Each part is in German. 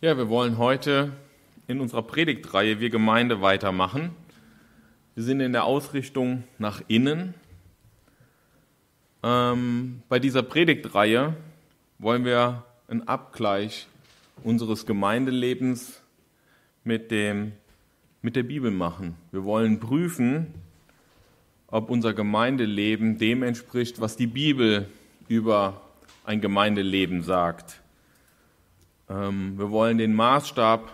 Ja, wir wollen heute in unserer Predigtreihe Wir Gemeinde weitermachen. Wir sind in der Ausrichtung nach innen. Ähm, bei dieser Predigtreihe wollen wir einen Abgleich unseres Gemeindelebens mit, dem, mit der Bibel machen. Wir wollen prüfen, ob unser Gemeindeleben dem entspricht, was die Bibel über ein Gemeindeleben sagt. Ähm, wir wollen den Maßstab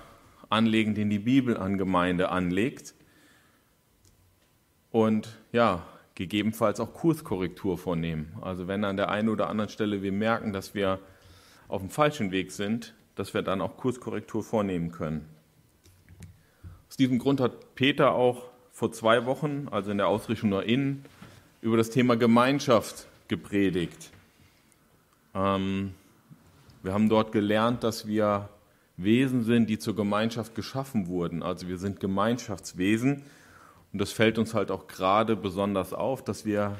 anlegen, den die Bibel an Gemeinde anlegt. Und ja, gegebenenfalls auch Kurskorrektur vornehmen. Also wenn an der einen oder anderen Stelle wir merken, dass wir auf dem falschen Weg sind, dass wir dann auch Kurskorrektur vornehmen können. Aus diesem Grund hat Peter auch vor zwei Wochen, also in der Ausrichtung nach innen, über das Thema Gemeinschaft gepredigt. Ähm, wir haben dort gelernt, dass wir Wesen sind, die zur Gemeinschaft geschaffen wurden. Also wir sind Gemeinschaftswesen. Und das fällt uns halt auch gerade besonders auf, dass wir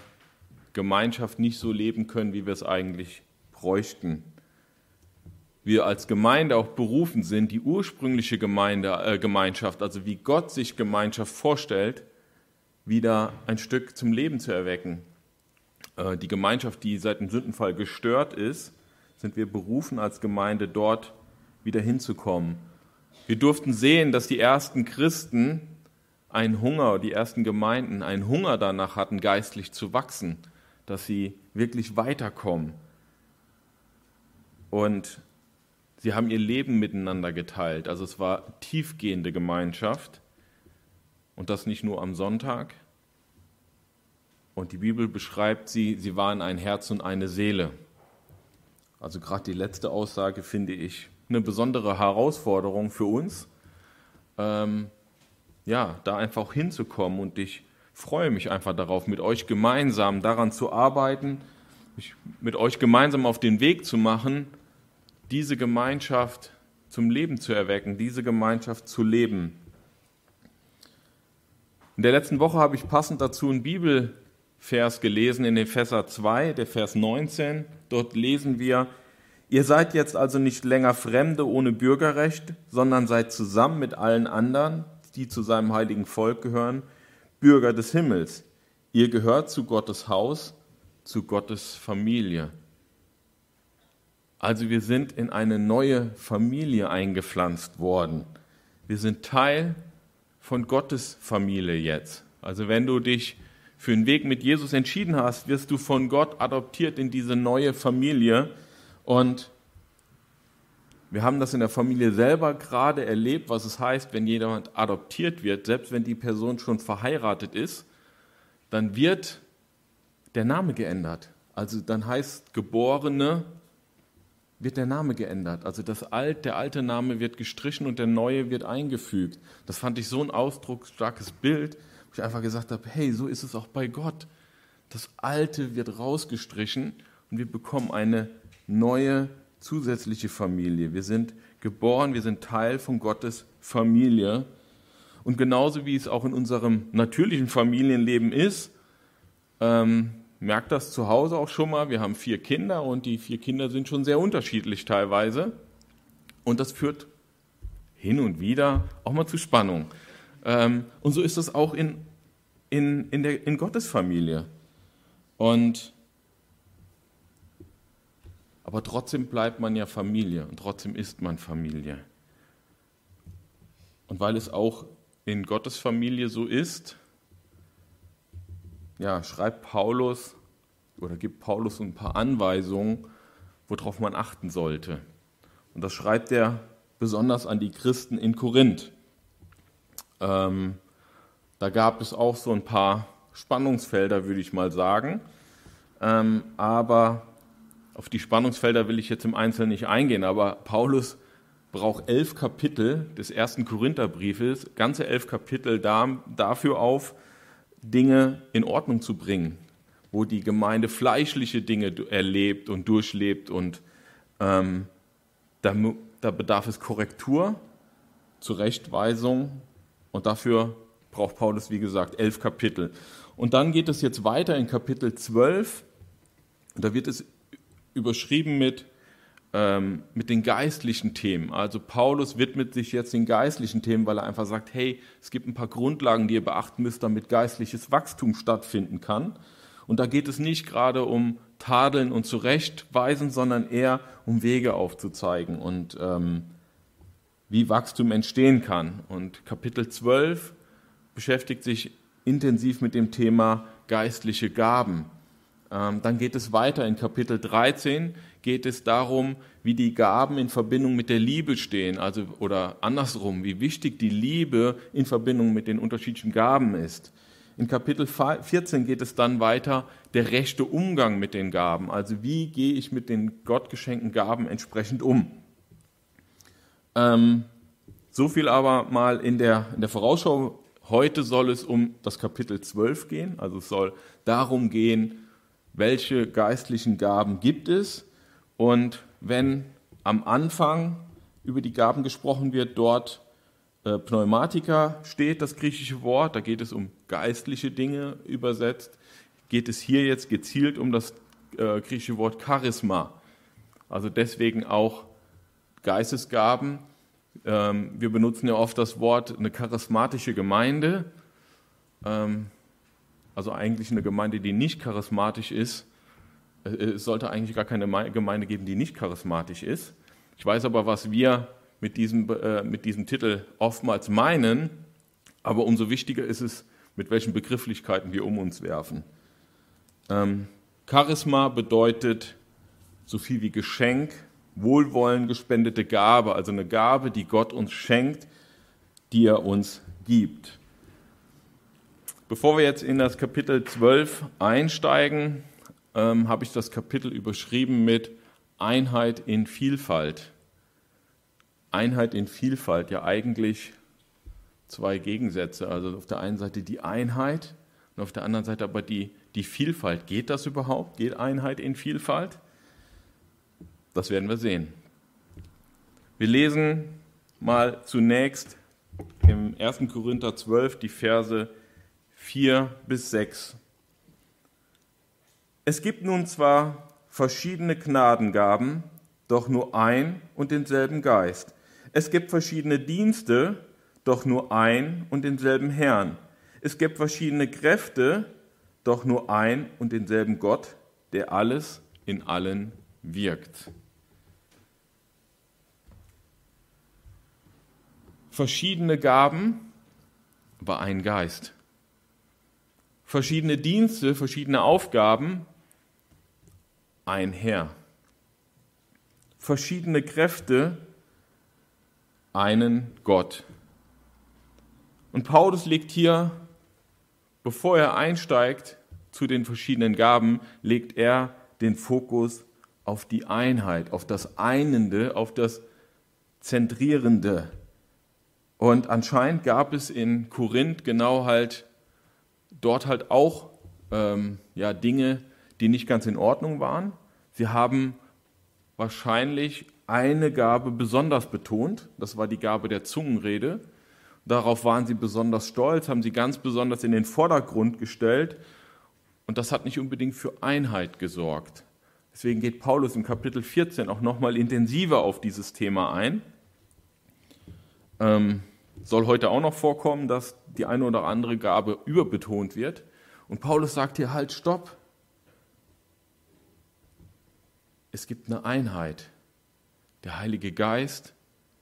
Gemeinschaft nicht so leben können, wie wir es eigentlich bräuchten. Wir als Gemeinde auch berufen sind, die ursprüngliche Gemeinde, äh, Gemeinschaft, also wie Gott sich Gemeinschaft vorstellt, wieder ein Stück zum Leben zu erwecken. Äh, die Gemeinschaft, die seit dem Sündenfall gestört ist, sind wir berufen als Gemeinde dort wieder hinzukommen. Wir durften sehen, dass die ersten Christen einen Hunger, die ersten Gemeinden einen Hunger danach hatten, geistlich zu wachsen, dass sie wirklich weiterkommen. Und sie haben ihr Leben miteinander geteilt. Also es war tiefgehende Gemeinschaft und das nicht nur am Sonntag. Und die Bibel beschreibt sie, sie waren ein Herz und eine Seele. Also gerade die letzte Aussage finde ich eine besondere Herausforderung für uns, ähm, ja, da einfach hinzukommen und ich freue mich einfach darauf, mit euch gemeinsam daran zu arbeiten, mich mit euch gemeinsam auf den Weg zu machen, diese Gemeinschaft zum Leben zu erwecken, diese Gemeinschaft zu leben. In der letzten Woche habe ich passend dazu einen Bibel Vers gelesen in Epheser 2, der Vers 19. Dort lesen wir, Ihr seid jetzt also nicht länger Fremde ohne Bürgerrecht, sondern seid zusammen mit allen anderen, die zu seinem heiligen Volk gehören, Bürger des Himmels. Ihr gehört zu Gottes Haus, zu Gottes Familie. Also wir sind in eine neue Familie eingepflanzt worden. Wir sind Teil von Gottes Familie jetzt. Also wenn du dich für einen Weg mit Jesus entschieden hast, wirst du von Gott adoptiert in diese neue Familie. Und wir haben das in der Familie selber gerade erlebt, was es heißt, wenn jemand adoptiert wird, selbst wenn die Person schon verheiratet ist, dann wird der Name geändert. Also dann heißt Geborene, wird der Name geändert. Also das Alt, der alte Name wird gestrichen und der neue wird eingefügt. Das fand ich so ein ausdrucksstarkes Bild, ich einfach gesagt habe, hey, so ist es auch bei Gott. Das Alte wird rausgestrichen und wir bekommen eine neue zusätzliche Familie. Wir sind geboren, wir sind Teil von Gottes Familie. Und genauso wie es auch in unserem natürlichen Familienleben ist, ähm, merkt das zu Hause auch schon mal. Wir haben vier Kinder und die vier Kinder sind schon sehr unterschiedlich teilweise. Und das führt hin und wieder auch mal zu Spannung. Ähm, und so ist es auch in, in, in, der, in Gottes Familie. Und aber trotzdem bleibt man ja Familie und trotzdem ist man Familie. Und weil es auch in Gottes Familie so ist, ja, schreibt Paulus oder gibt Paulus ein paar Anweisungen, worauf man achten sollte. Und das schreibt er besonders an die Christen in Korinth. Ähm, da gab es auch so ein paar Spannungsfelder, würde ich mal sagen. Ähm, aber auf die Spannungsfelder will ich jetzt im Einzelnen nicht eingehen. Aber Paulus braucht elf Kapitel des ersten Korintherbriefes, ganze elf Kapitel da, dafür auf, Dinge in Ordnung zu bringen, wo die Gemeinde fleischliche Dinge erlebt und durchlebt und ähm, da, da bedarf es Korrektur, Zurechtweisung und dafür braucht Paulus, wie gesagt, elf Kapitel. Und dann geht es jetzt weiter in Kapitel 12. Da wird es überschrieben mit ähm, mit den geistlichen Themen. Also Paulus widmet sich jetzt den geistlichen Themen, weil er einfach sagt, hey, es gibt ein paar Grundlagen, die ihr beachten müsst, damit geistliches Wachstum stattfinden kann. Und da geht es nicht gerade um Tadeln und Zurechtweisen, sondern eher um Wege aufzuzeigen und ähm, wie Wachstum entstehen kann. Und Kapitel 12 beschäftigt sich intensiv mit dem Thema geistliche Gaben. Ähm, dann geht es weiter in Kapitel 13, geht es darum, wie die Gaben in Verbindung mit der Liebe stehen, also oder andersrum, wie wichtig die Liebe in Verbindung mit den unterschiedlichen Gaben ist. In Kapitel 14 geht es dann weiter, der rechte Umgang mit den Gaben, also wie gehe ich mit den Gott geschenkten Gaben entsprechend um. Ähm, so viel aber mal in der, in der Vorausschau. Heute soll es um das Kapitel 12 gehen, also es soll darum gehen, welche geistlichen Gaben gibt es. Und wenn am Anfang über die Gaben gesprochen wird, dort äh, Pneumatika steht, das griechische Wort, da geht es um geistliche Dinge übersetzt, geht es hier jetzt gezielt um das äh, griechische Wort Charisma. Also deswegen auch Geistesgaben. Ähm, wir benutzen ja oft das Wort eine charismatische Gemeinde. Ähm, also eigentlich eine Gemeinde, die nicht charismatisch ist. Äh, es sollte eigentlich gar keine Gemeinde geben, die nicht charismatisch ist. Ich weiß aber, was wir mit diesem, äh, mit diesem Titel oftmals meinen, aber umso wichtiger ist es, mit welchen Begrifflichkeiten wir um uns werfen. Ähm, Charisma bedeutet so viel wie Geschenk, Wohlwollen, gespendete Gabe, also eine Gabe, die Gott uns schenkt, die er uns gibt. Bevor wir jetzt in das Kapitel 12 einsteigen, ähm, habe ich das Kapitel überschrieben mit Einheit in Vielfalt. Einheit in Vielfalt, ja eigentlich zwei Gegensätze. Also auf der einen Seite die Einheit und auf der anderen Seite aber die, die Vielfalt. Geht das überhaupt? Geht Einheit in Vielfalt? Das werden wir sehen. Wir lesen mal zunächst im 1. Korinther 12 die Verse 4 bis 6. Es gibt nun zwar verschiedene Gnadengaben, doch nur ein und denselben Geist. Es gibt verschiedene Dienste, doch nur ein und denselben Herrn. Es gibt verschiedene Kräfte, doch nur ein und denselben Gott, der alles in allen wirkt. Verschiedene Gaben, aber ein Geist verschiedene Dienste, verschiedene Aufgaben, ein Herr. Verschiedene Kräfte, einen Gott. Und Paulus legt hier, bevor er einsteigt zu den verschiedenen Gaben, legt er den Fokus auf die Einheit, auf das Einende, auf das Zentrierende. Und anscheinend gab es in Korinth genau halt dort halt auch ähm, ja, Dinge, die nicht ganz in Ordnung waren. Sie haben wahrscheinlich eine Gabe besonders betont, das war die Gabe der Zungenrede. Darauf waren sie besonders stolz, haben sie ganz besonders in den Vordergrund gestellt und das hat nicht unbedingt für Einheit gesorgt. Deswegen geht Paulus im Kapitel 14 auch nochmal intensiver auf dieses Thema ein. Ähm, soll heute auch noch vorkommen, dass die eine oder andere Gabe überbetont wird. Und Paulus sagt hier halt, stopp. Es gibt eine Einheit. Der Heilige Geist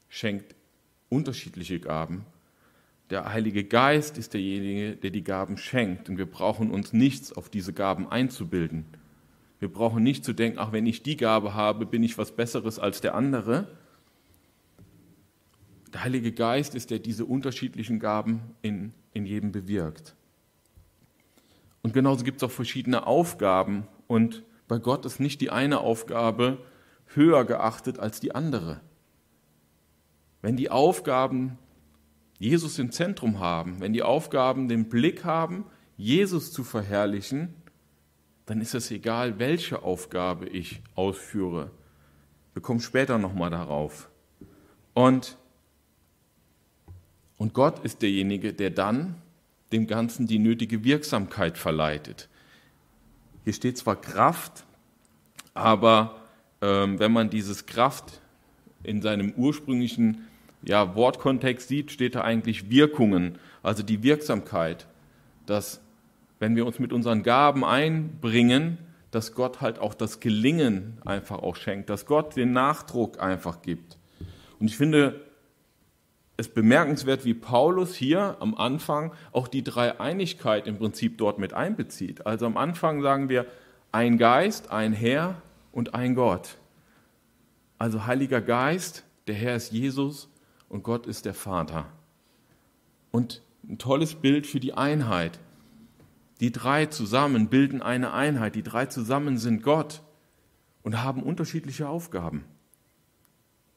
schenkt unterschiedliche Gaben. Der Heilige Geist ist derjenige, der die Gaben schenkt. Und wir brauchen uns nichts auf diese Gaben einzubilden. Wir brauchen nicht zu denken, ach, wenn ich die Gabe habe, bin ich was Besseres als der andere, der Heilige Geist ist der diese unterschiedlichen Gaben in, in jedem bewirkt. Und genauso gibt es auch verschiedene Aufgaben. Und bei Gott ist nicht die eine Aufgabe höher geachtet als die andere. Wenn die Aufgaben Jesus im Zentrum haben, wenn die Aufgaben den Blick haben, Jesus zu verherrlichen, dann ist es egal, welche Aufgabe ich ausführe. Wir kommen später nochmal darauf. Und und Gott ist derjenige, der dann dem Ganzen die nötige Wirksamkeit verleitet. Hier steht zwar Kraft, aber ähm, wenn man dieses Kraft in seinem ursprünglichen ja, Wortkontext sieht, steht da eigentlich Wirkungen, also die Wirksamkeit, dass wenn wir uns mit unseren Gaben einbringen, dass Gott halt auch das Gelingen einfach auch schenkt, dass Gott den Nachdruck einfach gibt. Und ich finde es bemerkenswert, wie Paulus hier am Anfang auch die Dreieinigkeit im Prinzip dort mit einbezieht. Also am Anfang sagen wir ein Geist, ein Herr und ein Gott. Also Heiliger Geist, der Herr ist Jesus und Gott ist der Vater. Und ein tolles Bild für die Einheit. Die drei zusammen bilden eine Einheit. Die drei zusammen sind Gott und haben unterschiedliche Aufgaben.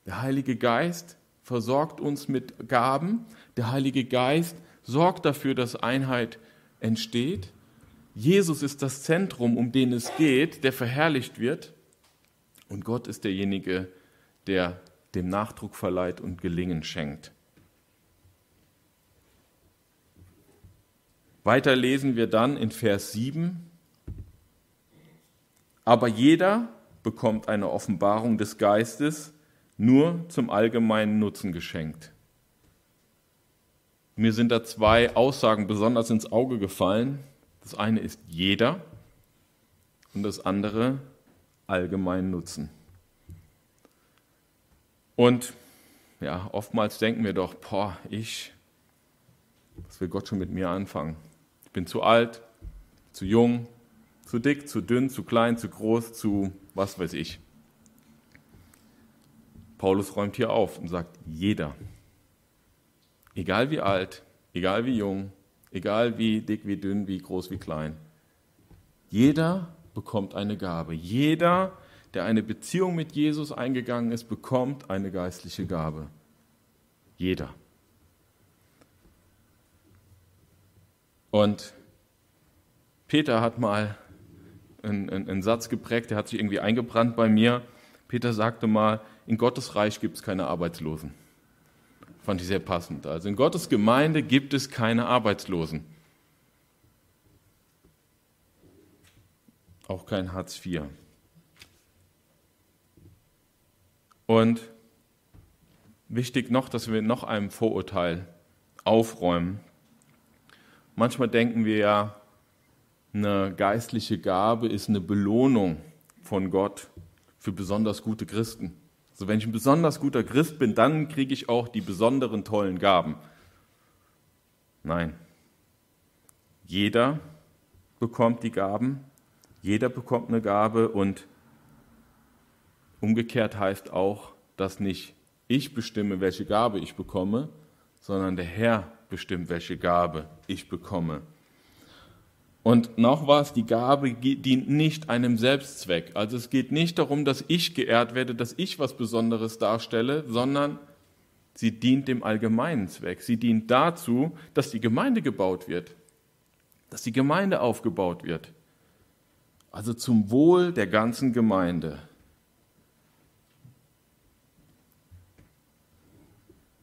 Der Heilige Geist versorgt uns mit Gaben. Der Heilige Geist sorgt dafür, dass Einheit entsteht. Jesus ist das Zentrum, um den es geht, der verherrlicht wird. Und Gott ist derjenige, der dem Nachdruck verleiht und Gelingen schenkt. Weiter lesen wir dann in Vers 7. Aber jeder bekommt eine Offenbarung des Geistes nur zum allgemeinen Nutzen geschenkt. Mir sind da zwei Aussagen besonders ins Auge gefallen. Das eine ist jeder und das andere allgemeinen Nutzen. Und ja, oftmals denken wir doch, boah, ich, was will Gott schon mit mir anfangen? Ich bin zu alt, zu jung, zu dick, zu dünn, zu klein, zu groß, zu was weiß ich. Paulus räumt hier auf und sagt, jeder, egal wie alt, egal wie jung, egal wie dick, wie dünn, wie groß, wie klein, jeder bekommt eine Gabe. Jeder der eine Beziehung mit Jesus eingegangen ist, bekommt eine geistliche Gabe. Jeder. Und Peter hat mal einen, einen, einen, Satz geprägt, der hat sich irgendwie eingebrannt bei mir. Peter sagte mal, in Gottes Reich gibt es keine Arbeitslosen. Fand ich sehr passend. Also in Gottes Gemeinde gibt es keine Arbeitslosen. Auch kein Hartz IV. Und wichtig noch, dass wir noch einem Vorurteil aufräumen. Manchmal denken wir ja, eine geistliche Gabe ist eine Belohnung von Gott für besonders gute Christen. Also wenn ich ein besonders guter Christ bin, dann kriege ich auch die besonderen tollen Gaben. Nein. Jeder bekommt die Gaben, jeder bekommt eine Gabe und Umgekehrt heißt auch, dass nicht ich bestimme, welche Gabe ich bekomme, sondern der Herr bestimmt, welche Gabe ich bekomme. Und noch was, die Gabe dient nicht einem Selbstzweck. Also es geht nicht darum, dass ich geehrt werde, dass ich was Besonderes darstelle, sondern sie dient dem allgemeinen Zweck. Sie dient dazu, dass die Gemeinde gebaut wird, dass die Gemeinde aufgebaut wird. Also zum Wohl der ganzen Gemeinde.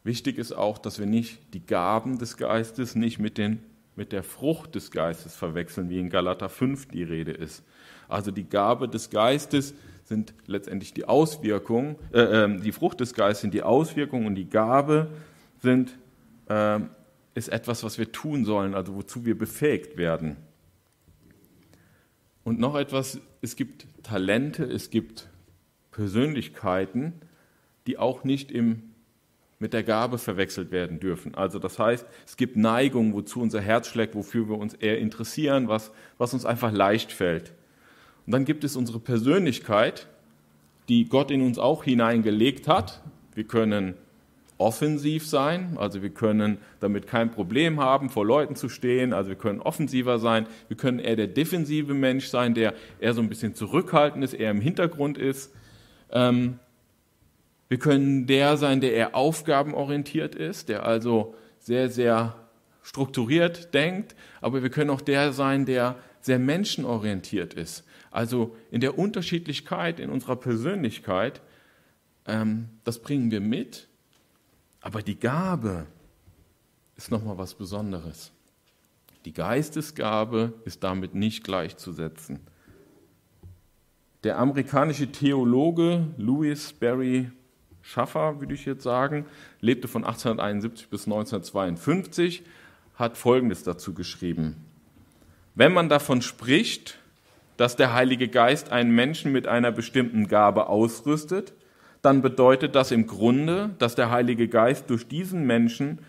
Wichtig ist auch, dass wir nicht die Gaben des Geistes nicht mit, den, mit der Frucht des Geistes verwechseln, wie in Galater 5 die Rede ist. Also die Gabe des Geistes sind letztendlich die Auswirkungen, äh, äh, die Frucht des Geistes sind die Auswirkungen und die Gabe sind, äh, ist etwas, was wir tun sollen, also wozu wir befähigt werden. Und noch etwas, es gibt Talente, es gibt Persönlichkeiten, die auch nicht im mit der Gabe verwechselt werden dürfen. Also das heißt, es gibt Neigungen, wozu unser Herz schlägt, wofür wir uns eher interessieren, was, was uns einfach leicht fällt. Und dann gibt es unsere Persönlichkeit, die Gott in uns auch hineingelegt hat. Wir können offensiv sein, also wir können damit kein Problem haben, vor Leuten zu stehen, also wir können offensiver sein, wir können eher der defensive Mensch sein, der eher so ein bisschen zurückhaltend ist, eher im Hintergrund ist. Ähm, wir können der sein, der eher aufgabenorientiert ist, der also sehr, sehr strukturiert denkt, aber wir können auch der sein, der sehr menschenorientiert ist. Also in der Unterschiedlichkeit in unserer Persönlichkeit, ähm, das bringen wir mit, aber die Gabe ist nochmal was Besonderes. Die Geistesgabe ist damit nicht gleichzusetzen. Der amerikanische Theologe Louis Barry Schaffer, würde ich jetzt sagen, lebte von 1871 bis 1952, hat Folgendes dazu geschrieben. Wenn man davon spricht, dass der Heilige Geist einen Menschen mit einer bestimmten Gabe ausrüstet, dann bedeutet das im Grunde, dass der Heilige Geist durch diesen Menschen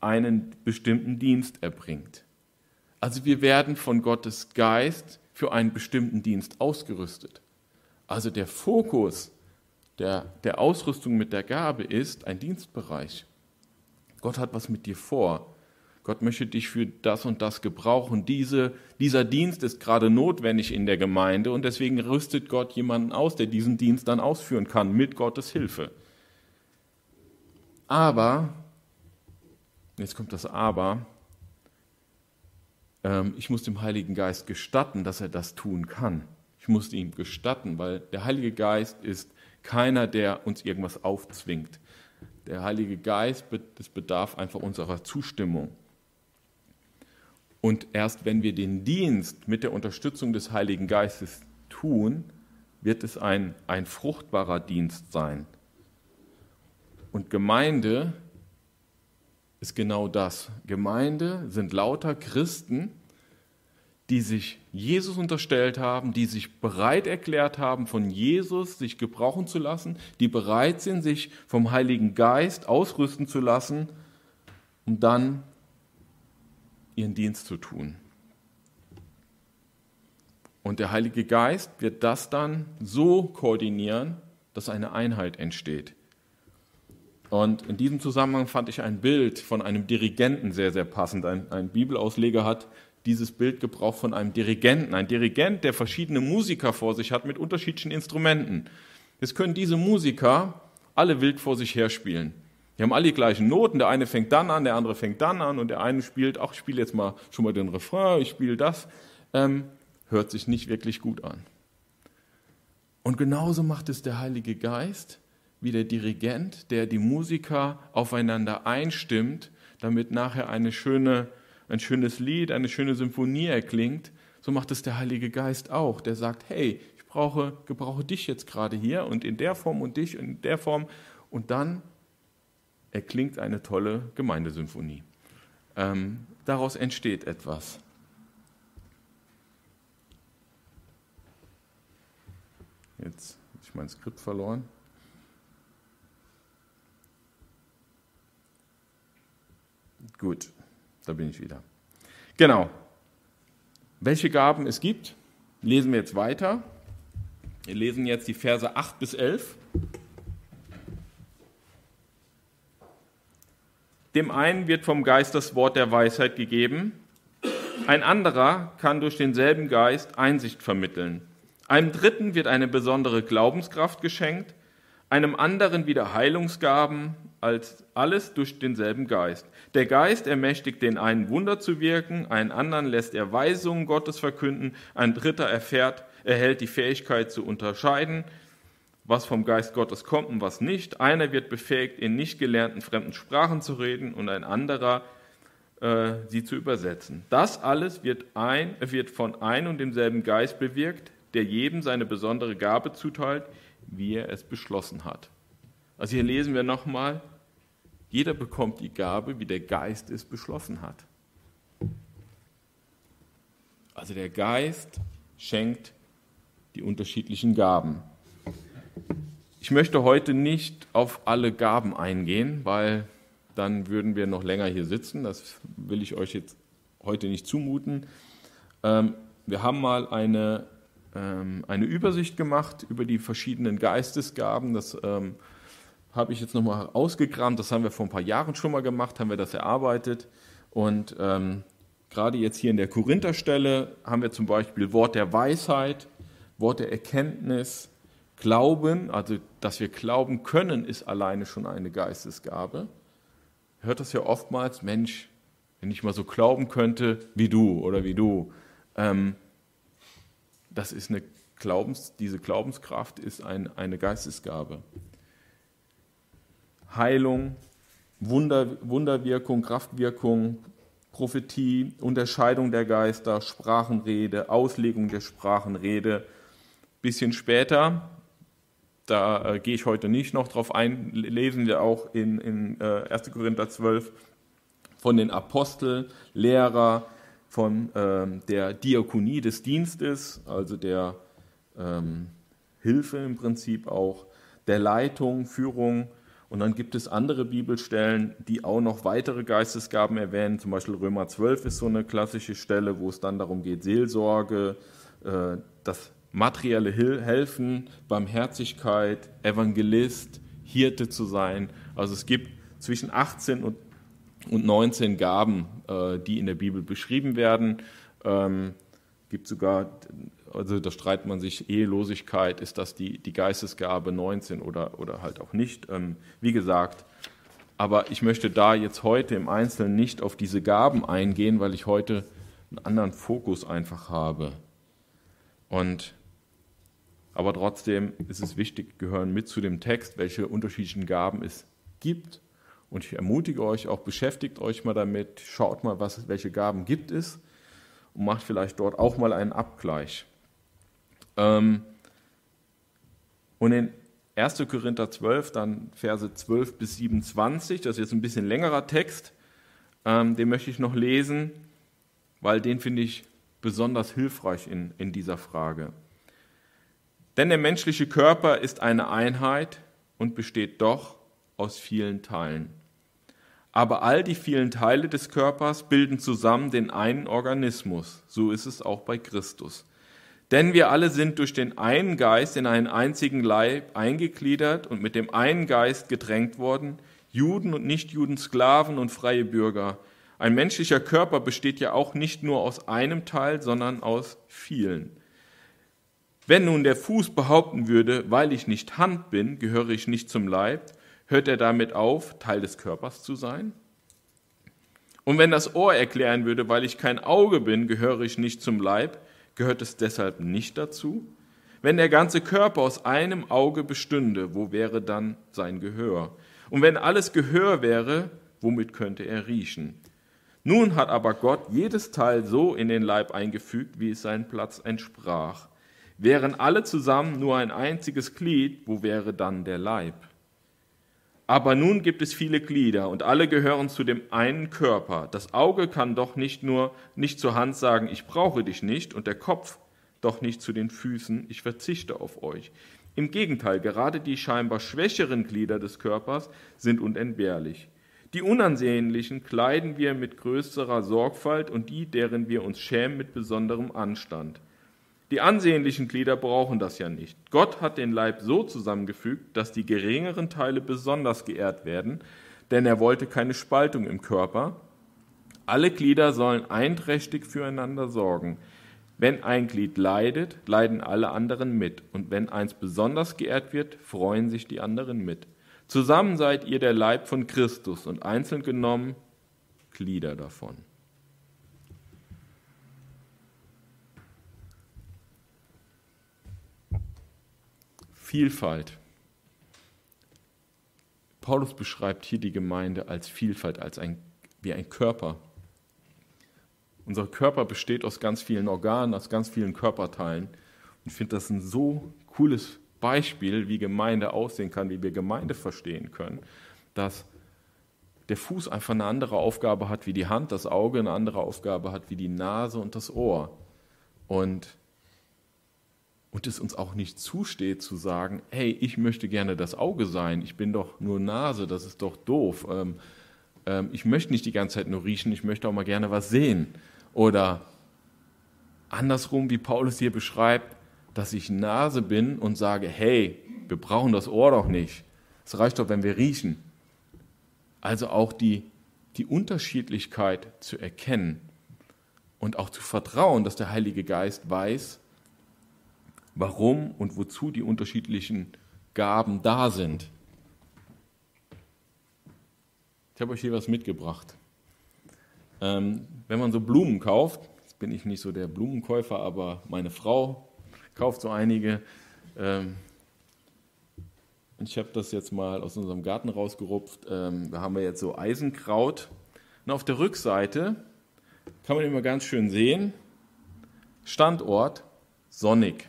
einen bestimmten Dienst erbringt. Also wir werden von Gottes Geist für einen bestimmten Dienst ausgerüstet. Also der Fokus der, der Ausrüstung mit der Gabe ist ein Dienstbereich. Gott hat was mit dir vor. Gott möchte dich für das und das gebrauchen. Diese, dieser Dienst ist gerade notwendig in der Gemeinde und deswegen rüstet Gott jemanden aus, der diesen Dienst dann ausführen kann mit Gottes Hilfe. Aber, jetzt kommt das Aber, ähm, ich muss dem Heiligen Geist gestatten, dass er das tun kann. Ich muss ihm gestatten, weil der Heilige Geist ist keiner, der uns irgendwas aufzwingt. Der Heilige Geist, das bedarf einfach unserer Zustimmung. Und erst wenn wir den Dienst mit der Unterstützung des Heiligen Geistes tun, wird es ein, ein fruchtbarer Dienst sein. Und Gemeinde ist genau das. Gemeinde sind lauter Christen, die sich Jesus unterstellt haben, die sich bereit erklärt haben, von Jesus sich gebrauchen zu lassen, die bereit sind, sich vom Heiligen Geist ausrüsten zu lassen, um dann ihren Dienst zu tun. Und der Heilige Geist wird das dann so koordinieren, dass eine Einheit entsteht. Und in diesem Zusammenhang fand ich ein Bild von einem Dirigenten sehr, sehr passend. Ein, ein Bibelausleger hat dieses Bild gebraucht von einem Dirigenten. Ein Dirigent, der verschiedene Musiker vor sich hat mit unterschiedlichen Instrumenten. Jetzt können diese Musiker alle wild vor sich her spielen. Die haben alle die gleichen Noten. Der eine fängt dann an, der andere fängt dann an und der eine spielt, ach, ich spiele jetzt mal schon mal den Refrain, ich spiele das. Ähm, hört sich nicht wirklich gut an. Und genauso macht es der Heilige Geist wie der Dirigent, der die Musiker aufeinander einstimmt, damit nachher eine schöne ein schönes Lied, eine schöne Symphonie erklingt, so macht es der Heilige Geist auch. Der sagt, hey, ich brauche, gebrauche dich jetzt gerade hier und in der Form und dich in der Form. Und dann erklingt eine tolle Gemeindesymphonie. Ähm, daraus entsteht etwas. Jetzt habe ich mein Skript verloren. Gut. Da bin ich wieder. Genau. Welche Gaben es gibt, lesen wir jetzt weiter. Wir lesen jetzt die Verse 8 bis 11. Dem einen wird vom Geist das Wort der Weisheit gegeben, ein anderer kann durch denselben Geist Einsicht vermitteln. Einem dritten wird eine besondere Glaubenskraft geschenkt, einem anderen wieder Heilungsgaben, als alles durch denselben Geist. Der Geist ermächtigt den einen Wunder zu wirken, einen anderen lässt er Weisungen Gottes verkünden, ein dritter erfährt, erhält die Fähigkeit zu unterscheiden, was vom Geist Gottes kommt und was nicht. Einer wird befähigt, in nicht gelernten fremden Sprachen zu reden und ein anderer äh, sie zu übersetzen. Das alles wird, ein, wird von ein und demselben Geist bewirkt, der jedem seine besondere Gabe zuteilt, wie er es beschlossen hat. Also hier lesen wir nochmal, jeder bekommt die Gabe, wie der Geist es beschlossen hat. Also der Geist schenkt die unterschiedlichen Gaben. Ich möchte heute nicht auf alle Gaben eingehen, weil dann würden wir noch länger hier sitzen. Das will ich euch jetzt heute nicht zumuten. Ähm, wir haben mal eine, ähm, eine Übersicht gemacht über die verschiedenen Geistesgaben. Das ähm, habe ich jetzt nochmal ausgekramt. Das haben wir vor ein paar Jahren schon mal gemacht, haben wir das erarbeitet. Und ähm, gerade jetzt hier in der Korintherstelle haben wir zum Beispiel Wort der Weisheit, Wort der Erkenntnis, Glauben, also dass wir glauben können, ist alleine schon eine Geistesgabe. Hört das ja oftmals, Mensch, wenn ich mal so glauben könnte wie du oder wie du. Ähm, das ist eine Glaubens, diese Glaubenskraft ist ein, eine Geistesgabe. Heilung, Wunder, Wunderwirkung, Kraftwirkung, Prophetie, Unterscheidung der Geister, Sprachenrede, Auslegung der Sprachenrede, bisschen später, da äh, gehe ich heute nicht noch drauf ein, lesen wir auch in, in äh, 1. Korinther 12 von den Aposteln, Lehrer, von ähm, der Diakonie des Dienstes, also der ähm, Hilfe im Prinzip auch, der Leitung, Führung. Und dann gibt es andere Bibelstellen, die auch noch weitere Geistesgaben erwähnen. Zum Beispiel Römer 12 ist so eine klassische Stelle, wo es dann darum geht, Seelsorge, äh, das materielle Helfen, Barmherzigkeit, Evangelist, Hirte zu sein. Also es gibt zwischen 18 und, 19 Gaben, äh, die in der Bibel beschrieben werden. Ähm, gibt sogar, also da streitet man sich, Ehelosigkeit, ist das die, die Geistesgabe 19 oder, oder halt auch nicht. Ähm, wie gesagt, aber ich möchte da jetzt heute im Einzelnen nicht auf diese Gaben eingehen, weil ich heute einen anderen Fokus einfach habe. Und aber trotzdem ist es wichtig, gehören mit zu dem Text, welche unterschiedlichen Gaben es gibt. Und ich ermutige euch auch, beschäftigt euch mal damit, schaut mal, was, welche Gaben gibt es und macht vielleicht dort auch mal einen Abgleich. Ähm, und in 1. Korinther 12, dann Verse 12 bis 27, das ist jetzt ein bisschen längerer Text, ähm, den möchte ich noch lesen, weil den finde ich besonders hilfreich in, in dieser Frage. Denn der menschliche Körper ist eine Einheit und besteht doch aus vielen Teilen. Aber all die vielen Teile des Körpers bilden zusammen den einen Organismus. So ist es auch bei Christus. Denn wir alle sind durch den einen Geist in einen einzigen Leib eingegliedert und mit dem einen Geist gedrängt worden, Juden und Nichtjuden, Sklaven und freie Bürger. Ein menschlicher Körper besteht ja auch nicht nur aus einem Teil, sondern aus vielen. Wenn nun der Fuß behaupten würde, weil ich nicht Hand bin, gehöre ich nicht zum Leib, hört er damit auf, Teil des Körpers zu sein? Und wenn das Ohr erklären würde, weil ich kein Auge bin, gehöre ich nicht zum Leib, gehört es deshalb nicht dazu? Wenn der ganze Körper aus einem Auge bestünde, wo wäre dann sein Gehör? Und wenn alles Gehör wäre, womit könnte er riechen? Nun hat aber Gott jedes Teil so in den Leib eingefügt, wie es seinen Platz entsprach. Wären alle zusammen nur ein einziges Glied, wo wäre dann der Leib? Aber nun gibt es viele Glieder und alle gehören zu dem einen Körper. Das Auge kann doch nicht nur nicht zur Hand sagen, ich brauche dich nicht, und der Kopf doch nicht zu den Füßen, ich verzichte auf euch. Im Gegenteil, gerade die scheinbar schwächeren Glieder des Körpers sind unentbehrlich. Die unansehnlichen kleiden wir mit größerer Sorgfalt und die, deren wir uns schämen, mit besonderem Anstand. Die ansehnlichen Glieder brauchen das ja nicht. Gott hat den Leib so zusammengefügt, dass die geringeren Teile besonders geehrt werden, denn er wollte keine Spaltung im Körper. Alle Glieder sollen einträchtig füreinander sorgen. Wenn ein Glied leidet, leiden alle anderen mit. Und wenn eins besonders geehrt wird, freuen sich die anderen mit. Zusammen seid ihr der Leib von Christus und einzeln genommen Glieder davon. Vielfalt. Paulus beschreibt hier die Gemeinde als Vielfalt, als ein, wie ein Körper. Unser Körper besteht aus ganz vielen Organen, aus ganz vielen Körperteilen. Und ich finde das ein so cooles Beispiel, wie Gemeinde aussehen kann, wie wir Gemeinde verstehen können, dass der Fuß einfach eine andere Aufgabe hat wie die Hand, das Auge eine andere Aufgabe hat wie die Nase und das Ohr. Und und es uns auch nicht zusteht zu sagen, hey, ich möchte gerne das Auge sein, ich bin doch nur Nase, das ist doch doof. Ähm, ähm, ich möchte nicht die ganze Zeit nur riechen, ich möchte auch mal gerne was sehen. Oder andersrum, wie Paulus hier beschreibt, dass ich Nase bin und sage, hey, wir brauchen das Ohr doch nicht. Es reicht doch, wenn wir riechen. Also auch die, die Unterschiedlichkeit zu erkennen und auch zu vertrauen, dass der Heilige Geist weiß, warum und wozu die unterschiedlichen Gaben da sind. Ich habe euch hier was mitgebracht. Ähm, wenn man so Blumen kauft, jetzt bin ich nicht so der Blumenkäufer, aber meine Frau kauft so einige. Ähm, ich habe das jetzt mal aus unserem Garten rausgerupft. Ähm, da haben wir jetzt so Eisenkraut. Und auf der Rückseite kann man immer ganz schön sehen, Standort sonnig.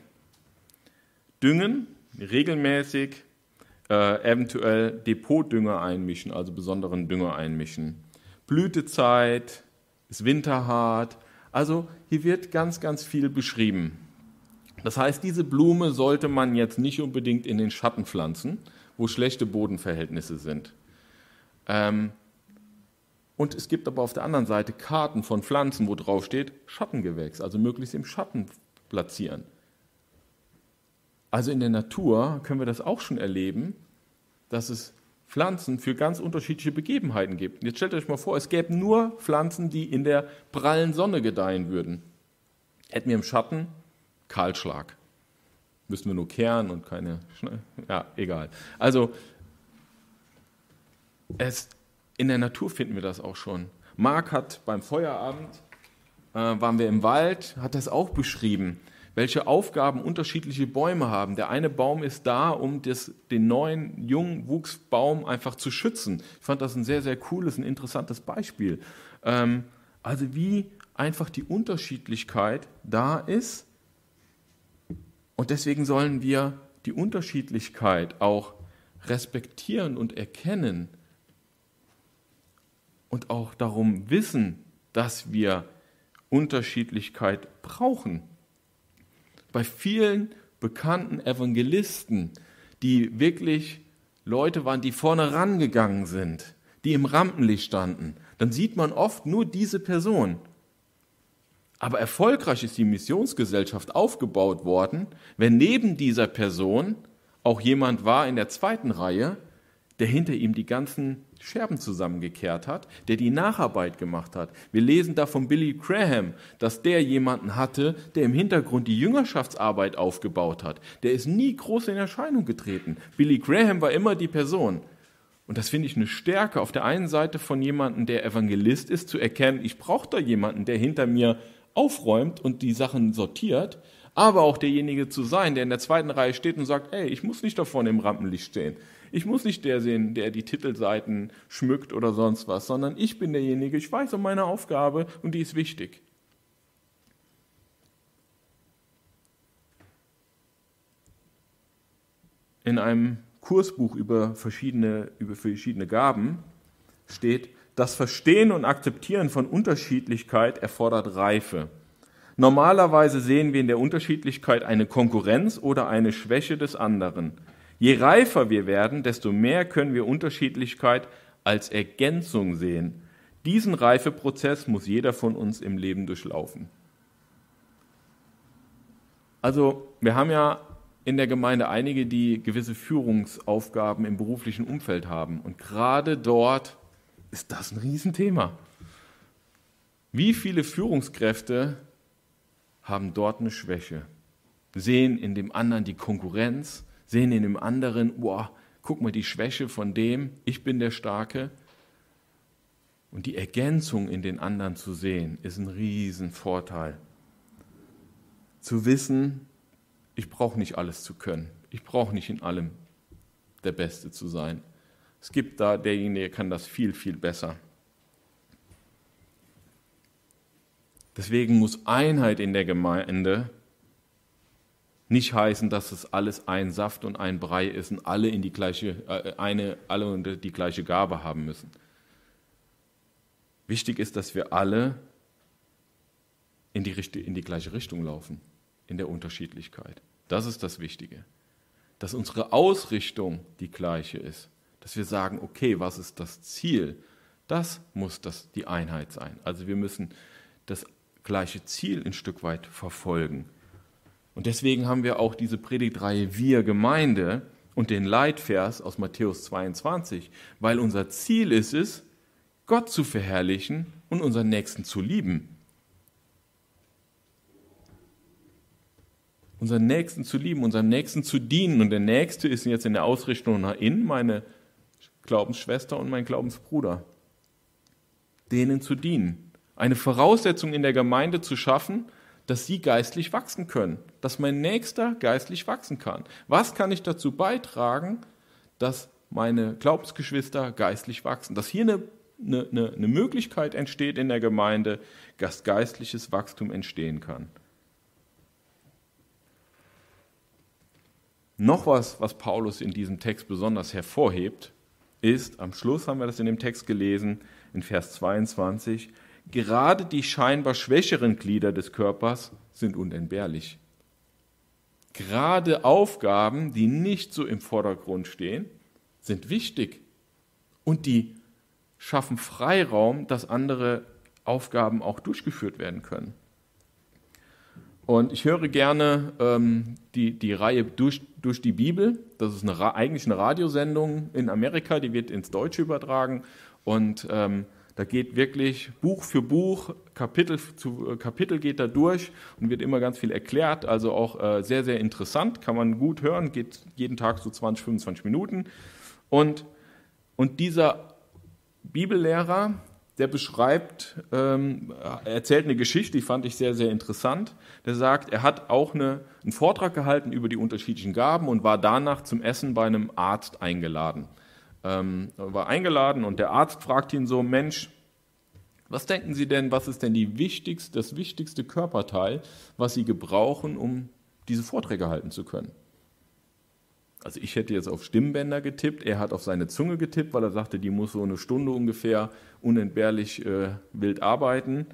Düngen, regelmäßig, äh, eventuell Depotdünger einmischen, also besonderen Dünger einmischen. Blütezeit, ist winterhart. Also hier wird ganz, ganz viel beschrieben. Das heißt, diese Blume sollte man jetzt nicht unbedingt in den Schatten pflanzen, wo schlechte Bodenverhältnisse sind. Ähm, und es gibt aber auf der anderen Seite Karten von Pflanzen, wo drauf steht Schattengewächs, also möglichst im Schatten platzieren. Also in der Natur können wir das auch schon erleben, dass es Pflanzen für ganz unterschiedliche Begebenheiten gibt. Jetzt stellt euch mal vor, es gäbe nur Pflanzen, die in der prallen Sonne gedeihen würden. Hätten wir im Schatten Kahlschlag. Müssten wir nur kehren und keine. Ja, egal. Also, es, in der Natur finden wir das auch schon. Marc hat beim Feuerabend, äh, waren wir im Wald, hat das auch beschrieben welche Aufgaben unterschiedliche Bäume haben. Der eine Baum ist da, um das, den neuen, jungen Wuchsbaum einfach zu schützen. Ich fand das ein sehr, sehr cooles, ein interessantes Beispiel. Ähm, also wie einfach die Unterschiedlichkeit da ist. Und deswegen sollen wir die Unterschiedlichkeit auch respektieren und erkennen und auch darum wissen, dass wir Unterschiedlichkeit brauchen bei vielen bekannten Evangelisten, die wirklich Leute waren, die vorne rangegangen sind, die im Rampenlicht standen, dann sieht man oft nur diese Person. Aber erfolgreich ist die Missionsgesellschaft aufgebaut worden, wenn neben dieser Person auch jemand war in der zweiten Reihe, der hinter ihm die ganzen Scherben zusammengekehrt hat, der die Nacharbeit gemacht hat. Wir lesen da von Billy Graham, dass der jemanden hatte, der im Hintergrund die Jüngerschaftsarbeit aufgebaut hat. Der ist nie groß in Erscheinung getreten. Billy Graham war immer die Person. Und das finde ich eine Stärke auf der einen Seite von jemandem, der Evangelist ist, zu erkennen, ich brauche da jemanden, der hinter mir aufräumt und die Sachen sortiert, aber auch derjenige zu sein, der in der zweiten Reihe steht und sagt, ey, ich muss nicht da vorne im Rampenlicht stehen. Ich muss nicht der sehen, der die Titelseiten schmückt oder sonst was, sondern ich bin derjenige, ich weiß um meine Aufgabe und die ist wichtig. In einem Kursbuch über verschiedene, über verschiedene Gaben steht, das Verstehen und Akzeptieren von Unterschiedlichkeit erfordert Reife. Normalerweise sehen wir in der Unterschiedlichkeit eine Konkurrenz oder eine Schwäche des anderen. Je reifer wir werden, desto mehr können wir Unterschiedlichkeit als Ergänzung sehen. Diesen Reifeprozess muss jeder von uns im Leben durchlaufen. Also wir haben ja in der Gemeinde einige, die gewisse Führungsaufgaben im beruflichen Umfeld haben. Und gerade dort ist das ein Riesenthema. Wie viele Führungskräfte haben dort eine Schwäche? Sehen in dem anderen die Konkurrenz, sehen in dem anderen, boah, guck mal die Schwäche von dem, ich bin der Starke. Und die Ergänzung in den anderen zu sehen, ist ein Riesenvorteil. Zu wissen, ich brauche nicht alles zu können. Ich brauche nicht in allem der Beste zu sein. Es gibt da derjenige, der kann das viel, viel besser. Deswegen muss Einheit in der Gemeinde nicht heißen, dass es alles ein Saft und ein Brei ist und alle in die gleiche, äh, eine, alle die gleiche Gabe haben müssen. Wichtig ist, dass wir alle in die, in die gleiche Richtung laufen, in der Unterschiedlichkeit. Das ist das Wichtige. Dass unsere Ausrichtung die gleiche ist. Dass wir sagen, okay, was ist das Ziel? Das muss das die Einheit sein. Also wir müssen das gleiche Ziel ein Stück weit verfolgen. Und deswegen haben wir auch diese Predigtreihe Wir Gemeinde und den Leitvers aus Matthäus 22, weil unser Ziel ist es, Gott zu verherrlichen und unseren Nächsten zu lieben. Unseren Nächsten zu lieben, unserem Nächsten zu dienen. Und der Nächste ist jetzt in der Ausrichtung nach innen meine Glaubensschwester und mein Glaubensbruder. Denen zu dienen. Eine Voraussetzung in der Gemeinde zu schaffen, dass sie geistlich wachsen können, dass mein Nächster geistlich wachsen kann. Was kann ich dazu beitragen, dass meine Glaubensgeschwister geistlich wachsen? Dass hier eine, eine, eine Möglichkeit entsteht in der Gemeinde, dass geistliches Wachstum entstehen kann. Noch was, was Paulus in diesem Text besonders hervorhebt, ist, am Schluss haben wir das in dem Text gelesen, in Vers 22, gerade die scheinbar schwächeren Glieder des Körpers sind unentbehrlich. Gerade Aufgaben, die nicht so im Vordergrund stehen, sind wichtig und die schaffen Freiraum, dass andere Aufgaben auch durchgeführt werden können. Und ich höre gerne ähm, die, die Reihe durch, durch die Bibel. Das ist eine, eigentlich eine Radiosendung in Amerika, die wird ins Deutsche übertragen. Und ähm, da geht wirklich Buch für Buch, Kapitel zu äh, Kapitel geht da durch und wird immer ganz viel erklärt. Also auch äh, sehr, sehr interessant, kann man gut hören, geht jeden Tag so 20, 25 Minuten. Und, und dieser Bibellehrer, der beschreibt, ähm, erzählt eine Geschichte, die fand ich sehr, sehr interessant. Der sagt, er hat auch eine, einen Vortrag gehalten über die unterschiedlichen Gaben und war danach zum Essen bei einem Arzt eingeladen. Ähm, war eingeladen und der Arzt fragt ihn so, Mensch, was denken Sie denn, was ist denn die wichtigste, das wichtigste Körperteil, was Sie gebrauchen, um diese Vorträge halten zu können? Also ich hätte jetzt auf Stimmbänder getippt, er hat auf seine Zunge getippt, weil er sagte, die muss so eine Stunde ungefähr unentbehrlich äh, wild arbeiten.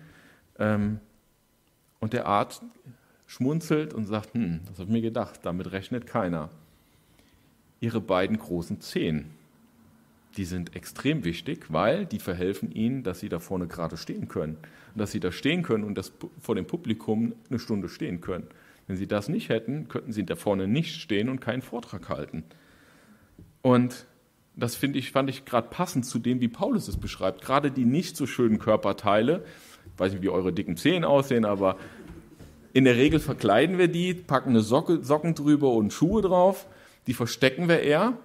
Ähm, und der Arzt schmunzelt und sagt, hm, das habe ich mir gedacht, damit rechnet keiner. Ihre beiden großen Zehen, die sind extrem wichtig, weil die verhelfen ihnen, dass sie da vorne gerade stehen können. Und dass sie da stehen können und das vor dem Publikum eine Stunde stehen können. Wenn sie das nicht hätten, könnten sie da vorne nicht stehen und keinen Vortrag halten. Und das ich, fand ich gerade passend zu dem, wie Paulus es beschreibt. Gerade die nicht so schönen Körperteile, ich weiß nicht, wie eure dicken Zehen aussehen, aber in der Regel verkleiden wir die, packen eine Socke, Socken drüber und Schuhe drauf, die verstecken wir eher.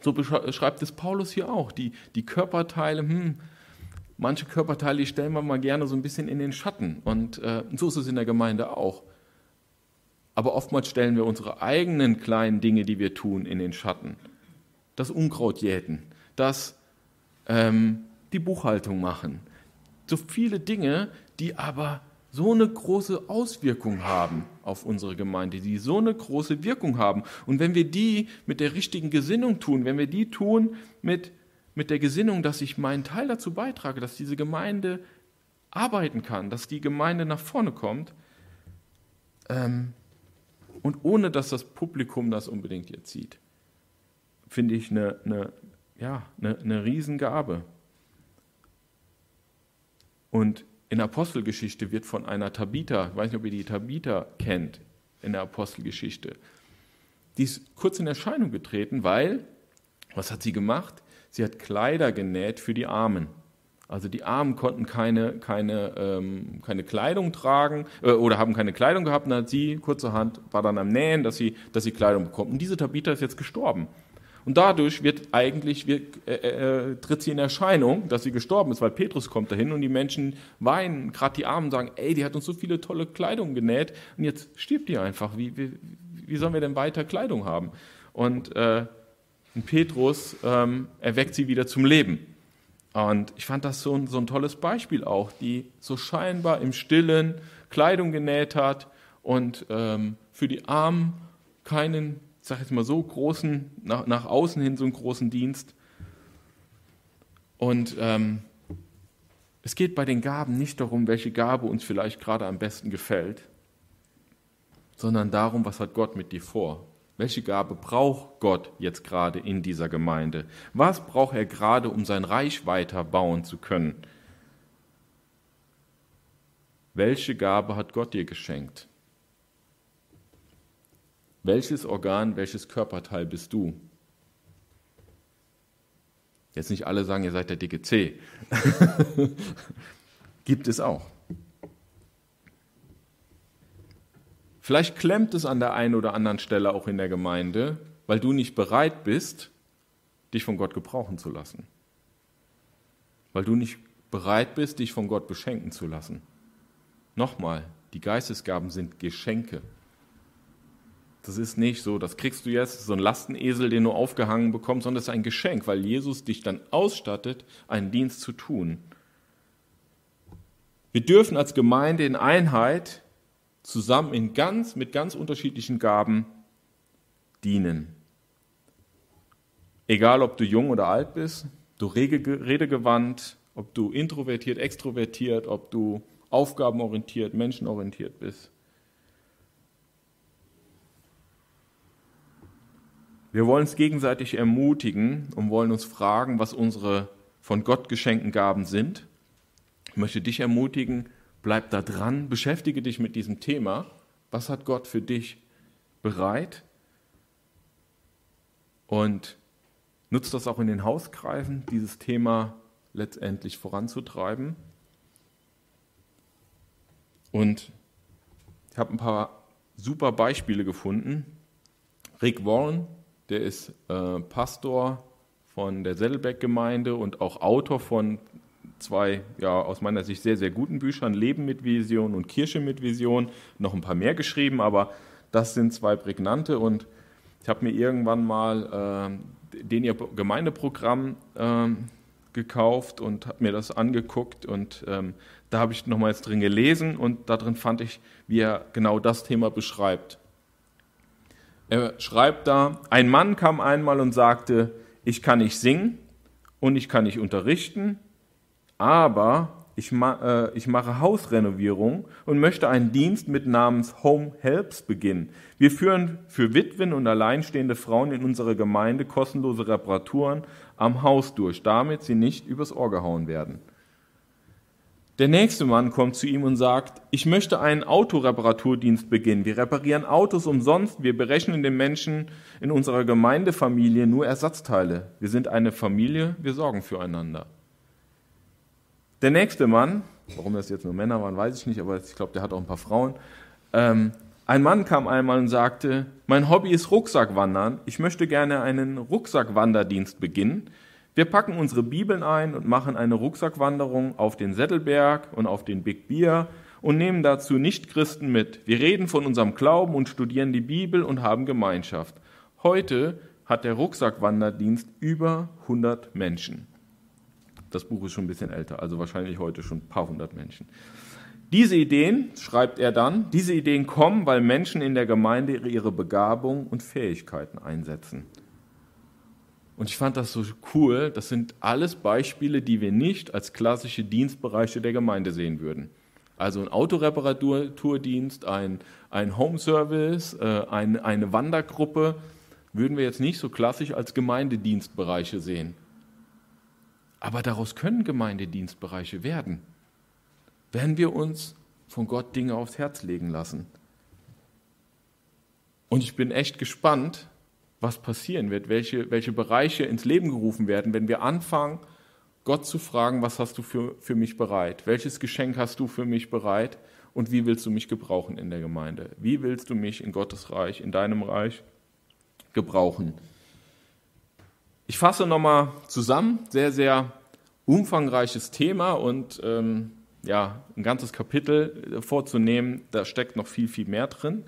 So beschreibt es Paulus hier auch. Die, die Körperteile, hm, manche Körperteile, die stellen wir mal gerne so ein bisschen in den Schatten. Und äh, so ist es in der Gemeinde auch. Aber oftmals stellen wir unsere eigenen kleinen Dinge, die wir tun, in den Schatten. Das Unkraut jäten, das ähm, die Buchhaltung machen. So viele Dinge, die aber so eine große Auswirkung haben auf unsere Gemeinde, die so eine große Wirkung haben. Und wenn wir die mit der richtigen Gesinnung tun, wenn wir die tun mit, mit der Gesinnung, dass ich meinen Teil dazu beitrage, dass diese Gemeinde arbeiten kann, dass die Gemeinde nach vorne kommt, ähm, und ohne dass das Publikum das unbedingt jetzt sieht. Finde ich eine, eine, ja, eine, eine Riesengabe. Und in Apostelgeschichte wird von einer Tabitha, ich weiß nicht, ob ihr die Tabitha kennt, in der Apostelgeschichte, die ist kurz in Erscheinung getreten, weil, was hat sie gemacht? Sie hat Kleider genäht für die Armen. Also die Armen konnten keine, keine, ähm, keine Kleidung tragen äh, oder haben keine Kleidung gehabt. Und dann hat sie kurzerhand war dann am Nähen, dass sie, dass sie Kleidung bekommt. Und diese Tabitha ist jetzt gestorben. Und dadurch wird eigentlich wird, äh, äh, tritt sie in Erscheinung, dass sie gestorben ist, weil Petrus kommt dahin und die Menschen weinen, gerade die Armen sagen, ey, die hat uns so viele tolle Kleidung genäht und jetzt stirbt die einfach. Wie, wie, wie sollen wir denn weiter Kleidung haben? Und, äh, und Petrus ähm, erweckt sie wieder zum Leben. Und ich fand das so ein, so ein tolles Beispiel auch, die so scheinbar im Stillen Kleidung genäht hat und ähm, für die Armen keinen, ich jetzt mal so, großen, nach, nach außen hin so einen großen Dienst. Und ähm, es geht bei den Gaben nicht darum, welche Gabe uns vielleicht gerade am besten gefällt, sondern darum, was hat Gott mit dir vor. Welche Gabe braucht Gott jetzt gerade in dieser Gemeinde? Was braucht er gerade, um sein Reich weiter bauen zu können? Welche Gabe hat Gott dir geschenkt? Welches Organ, welches Körperteil bist du? Jetzt nicht alle sagen, ihr seid der dicke C. Gibt es auch. Vielleicht klemmt es an der einen oder anderen Stelle auch in der Gemeinde, weil du nicht bereit bist, dich von Gott gebrauchen zu lassen. Weil du nicht bereit bist, dich von Gott beschenken zu lassen. Nochmal, die Geistesgaben sind Geschenke. Das ist nicht so, das kriegst du jetzt, so ein Lastenesel, den du aufgehangen bekommst, sondern es ist ein Geschenk, weil Jesus dich dann ausstattet, einen Dienst zu tun. Wir dürfen als Gemeinde in Einheit zusammen in ganz, mit ganz unterschiedlichen Gaben dienen. Egal, ob du jung oder alt bist, du redegewandt, ob du introvertiert, extrovertiert, ob du aufgabenorientiert, menschenorientiert bist. Wir wollen uns gegenseitig ermutigen und wollen uns fragen, was unsere von Gott geschenkten Gaben sind. Ich möchte dich ermutigen, bleib da dran, beschäftige dich mit diesem Thema. Was hat Gott für dich bereit? Und nutzt das auch in den Hauskreisen, dieses Thema letztendlich voranzutreiben. Und ich habe ein paar super Beispiele gefunden. Rick Warren, der ist äh, Pastor von der Settelbeck-Gemeinde und auch Autor von zwei, ja, aus meiner Sicht sehr, sehr guten Büchern, Leben mit Vision und Kirche mit Vision, noch ein paar mehr geschrieben, aber das sind zwei prägnante und ich habe mir irgendwann mal äh, den ihr Gemeindeprogramm äh, gekauft und habe mir das angeguckt und ähm, da habe ich nochmals drin gelesen und darin fand ich, wie er genau das Thema beschreibt. Er schreibt da, ein Mann kam einmal und sagte, ich kann nicht singen und ich kann nicht unterrichten, aber ich, ma äh, ich mache Hausrenovierung und möchte einen Dienst mit Namens Home Helps beginnen. Wir führen für Witwen und alleinstehende Frauen in unserer Gemeinde kostenlose Reparaturen am Haus durch, damit sie nicht übers Ohr gehauen werden. Der nächste Mann kommt zu ihm und sagt, ich möchte einen Autoreparaturdienst beginnen. Wir reparieren Autos umsonst. Wir berechnen den Menschen in unserer Gemeindefamilie nur Ersatzteile. Wir sind eine Familie, wir sorgen füreinander. Der nächste Mann, warum das jetzt nur Männer waren, weiß ich nicht, aber ich glaube, der hat auch ein paar Frauen. Ähm, ein Mann kam einmal und sagte, mein Hobby ist Rucksackwandern. Ich möchte gerne einen Rucksackwanderdienst beginnen. Wir packen unsere Bibeln ein und machen eine Rucksackwanderung auf den Sättelberg und auf den Big Beer und nehmen dazu Nichtchristen mit. Wir reden von unserem Glauben und studieren die Bibel und haben Gemeinschaft. Heute hat der Rucksackwanderdienst über 100 Menschen. Das Buch ist schon ein bisschen älter, also wahrscheinlich heute schon ein paar hundert Menschen. Diese Ideen, schreibt er dann, diese Ideen kommen, weil Menschen in der Gemeinde ihre Begabung und Fähigkeiten einsetzen. Und ich fand das so cool. Das sind alles Beispiele, die wir nicht als klassische Dienstbereiche der Gemeinde sehen würden. Also ein Autoreparaturdienst, ein, ein Home-Service, äh, ein, eine Wandergruppe würden wir jetzt nicht so klassisch als Gemeindedienstbereiche sehen. Aber daraus können Gemeindedienstbereiche werden, wenn wir uns von Gott Dinge aufs Herz legen lassen. Und ich bin echt gespannt, was passieren wird, welche, welche Bereiche ins Leben gerufen werden, wenn wir anfangen, Gott zu fragen, was hast du für, für mich bereit? Welches Geschenk hast du für mich bereit? Und wie willst du mich gebrauchen in der Gemeinde? Wie willst du mich in Gottes Reich, in deinem Reich gebrauchen? Ich fasse nochmal zusammen, sehr, sehr umfangreiches Thema und ähm, ja, ein ganzes Kapitel vorzunehmen, da steckt noch viel, viel mehr drin.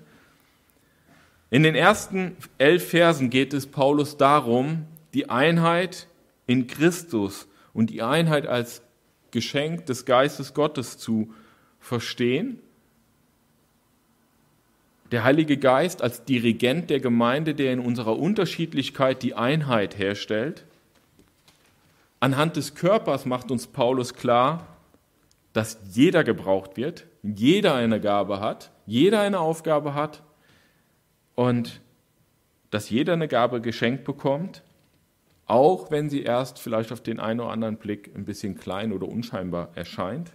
In den ersten elf Versen geht es Paulus darum, die Einheit in Christus und die Einheit als Geschenk des Geistes Gottes zu verstehen. Der Heilige Geist als Dirigent der Gemeinde, der in unserer Unterschiedlichkeit die Einheit herstellt. Anhand des Körpers macht uns Paulus klar, dass jeder gebraucht wird, jeder eine Gabe hat, jeder eine Aufgabe hat und dass jeder eine Gabe geschenkt bekommt, auch wenn sie erst vielleicht auf den einen oder anderen Blick ein bisschen klein oder unscheinbar erscheint.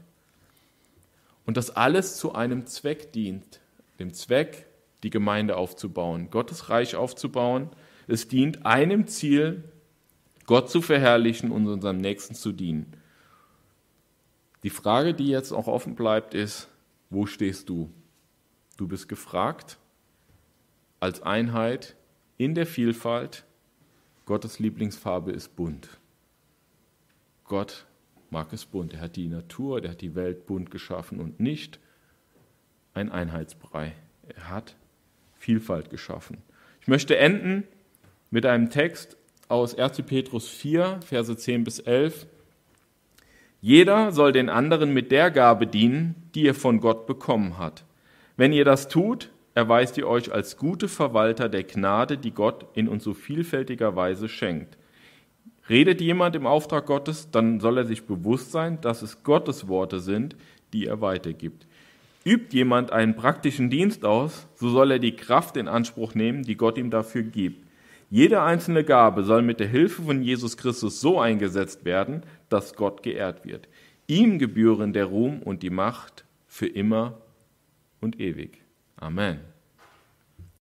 Und dass alles zu einem Zweck dient, dem Zweck, die Gemeinde aufzubauen, Gottes Reich aufzubauen. Es dient einem Ziel, Gott zu verherrlichen und unserem Nächsten zu dienen. Die Frage, die jetzt auch offen bleibt, ist, wo stehst du? Du bist gefragt, als Einheit in der Vielfalt. Gottes Lieblingsfarbe ist bunt. Gott mag es bunt. Er hat die Natur, er hat die Welt bunt geschaffen und nicht ein Einheitsbrei. Er hat Vielfalt geschaffen. Ich möchte enden mit einem Text aus 1. Petrus 4, Verse 10 bis 11. Jeder soll den anderen mit der Gabe dienen, die er von Gott bekommen hat. Wenn ihr das tut, erweist ihr euch als gute Verwalter der Gnade, die Gott in uns so vielfältiger Weise schenkt. Redet jemand im Auftrag Gottes, dann soll er sich bewusst sein, dass es Gottes Worte sind, die er weitergibt. Übt jemand einen praktischen Dienst aus, so soll er die Kraft in Anspruch nehmen, die Gott ihm dafür gibt. Jede einzelne Gabe soll mit der Hilfe von Jesus Christus so eingesetzt werden, dass Gott geehrt wird. Ihm gebühren der Ruhm und die Macht für immer und ewig. Amen.